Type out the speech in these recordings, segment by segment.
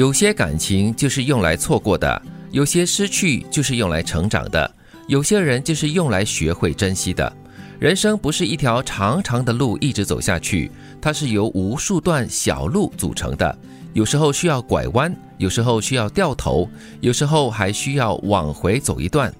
有些感情就是用来错过的，有些失去就是用来成长的，有些人就是用来学会珍惜的。人生不是一条长长的路一直走下去，它是由无数段小路组成的。有时候需要拐弯，有时候需要掉头，有时候还需要往回走一段。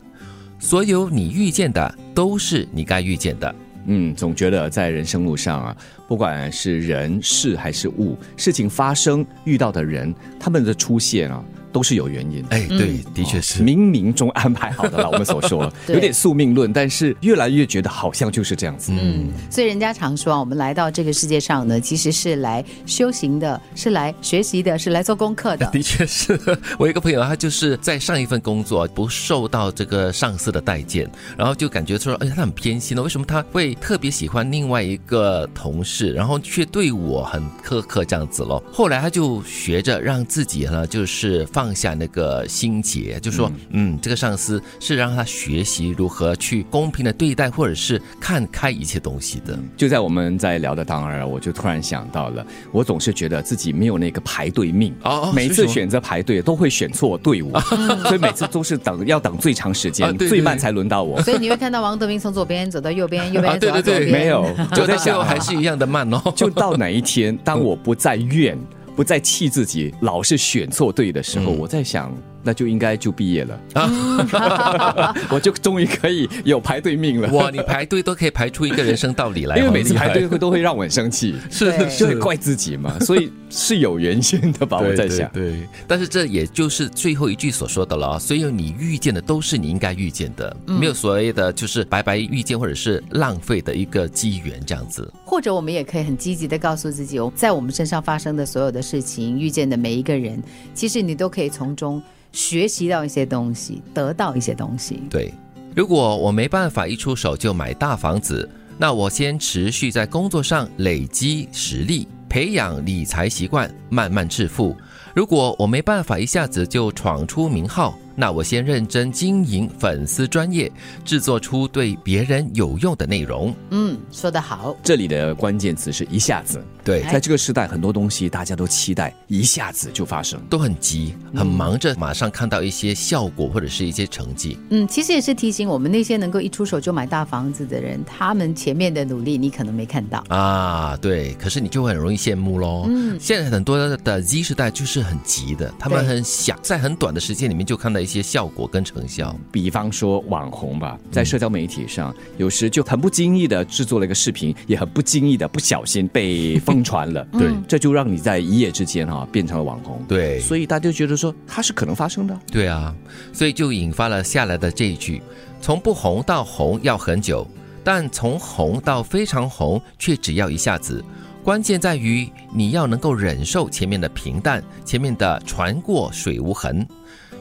所有你遇见的，都是你该遇见的。嗯，总觉得在人生路上啊，不管是人事还是物，事情发生遇到的人，他们的出现啊。都是有原因，哎，对，的确是冥冥中安排好的了。我们所说 有点宿命论，但是越来越觉得好像就是这样子。嗯，所以人家常说啊，我们来到这个世界上呢，其实是来修行的，是来学习的，是来做功课的。的确是我一个朋友，他就是在上一份工作不受到这个上司的待见，然后就感觉说，哎呀，他很偏心了。为什么他会特别喜欢另外一个同事，然后却对我很苛刻这样子咯？后来他就学着让自己呢，就是放。放下那个心结，就说，嗯，这个上司是让他学习如何去公平的对待，或者是看开一切东西的。就在我们在聊的当儿，我就突然想到了，我总是觉得自己没有那个排队命，哦，每次选择排队都会选错队伍，所以每次都是等要等最长时间，最慢才轮到我。所以你会看到王德明从左边走到右边，右边走到左边，没有，我在想还是一样的慢哦。就到哪一天，当我不再怨。不再气自己，老是选错队的时候，我在想。那就应该就毕业了啊！我就终于可以有排队命了。哇，你排队都可以排出一个人生道理来，因为每次排队会都会让我很生气，是就会怪自己嘛，所以是有原因的吧？我在想，对。但是这也就是最后一句所说的了，所有你遇见的都是你应该遇见的，没有所谓的就是白白遇见或者是浪费的一个机缘这样子。或者我们也可以很积极的告诉自己，在我们身上发生的所有的事情，遇见的每一个人，其实你都可以从中。学习到一些东西，得到一些东西。对，如果我没办法一出手就买大房子，那我先持续在工作上累积实力，培养理财习惯，慢慢致富。如果我没办法一下子就闯出名号。那我先认真经营粉丝专业，制作出对别人有用的内容。嗯，说得好。这里的关键词是一下子。对，在这个时代，很多东西大家都期待一下子就发生，都很急，很忙着马上看到一些效果或者是一些成绩。嗯，其实也是提醒我们那些能够一出手就买大房子的人，他们前面的努力你可能没看到啊。对，可是你就会很容易羡慕喽。嗯，现在很多的 Z 时代就是很急的，他们很想在很短的时间里面就看到一。些效果跟成效，比方说网红吧，在社交媒体上，有时就很不经意的制作了一个视频，也很不经意的不小心被疯传了。对，这就让你在一夜之间哈变成了网红。对，所以大家就觉得说它是可能发生的。对啊，所以就引发了下来的这一句：从不红到红要很久，但从红到非常红却只要一下子。关键在于你要能够忍受前面的平淡，前面的船过水无痕。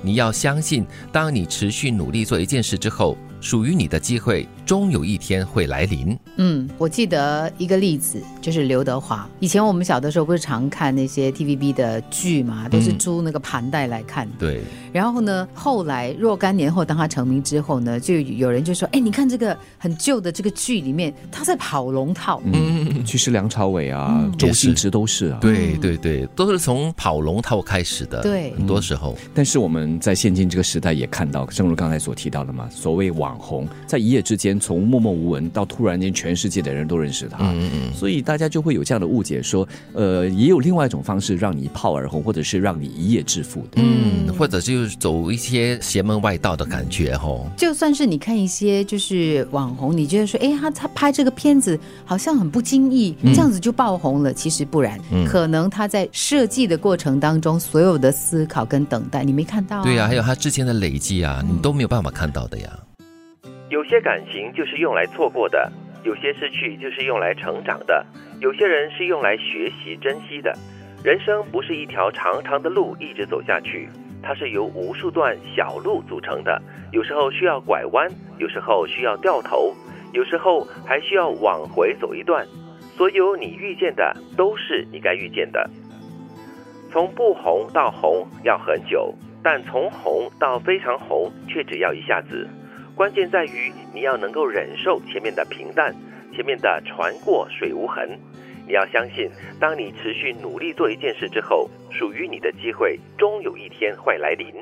你要相信，当你持续努力做一件事之后，属于你的机会。终有一天会来临。嗯，我记得一个例子，就是刘德华。以前我们小的时候不是常看那些 TVB 的剧嘛，都是租那个盘带来看。对。然后呢，后来若干年后，当他成名之后呢，就有人就说：“哎，你看这个很旧的这个剧里面，他在跑龙套。”嗯，其实梁朝伟啊，周星驰都是啊。对对对，都是从跑龙套开始的。对，很多时候。但是我们在现今这个时代也看到，正如刚才所提到的嘛，所谓网红，在一夜之间。从默默无闻到突然间全世界的人都认识他，嗯嗯所以大家就会有这样的误解，说，呃，也有另外一种方式让你一炮而红，或者是让你一夜致富的，嗯，或者就是走一些邪门外道的感觉，吼。就算是你看一些就是网红，你觉得说，哎，他他拍这个片子好像很不经意，这样子就爆红了，其实不然，可能他在设计的过程当中，所有的思考跟等待，你没看到，对呀，还有他之前的累积啊，你都没有办法看到的呀。有些感情就是用来错过的，有些失去就是用来成长的，有些人是用来学习珍惜的。人生不是一条长长的路一直走下去，它是由无数段小路组成的。有时候需要拐弯，有时候需要掉头，有时候还需要往回走一段。所有你遇见的，都是你该遇见的。从不红到红要很久，但从红到非常红却只要一下子。关键在于你要能够忍受前面的平淡，前面的船过水无痕。你要相信，当你持续努力做一件事之后，属于你的机会终有一天会来临。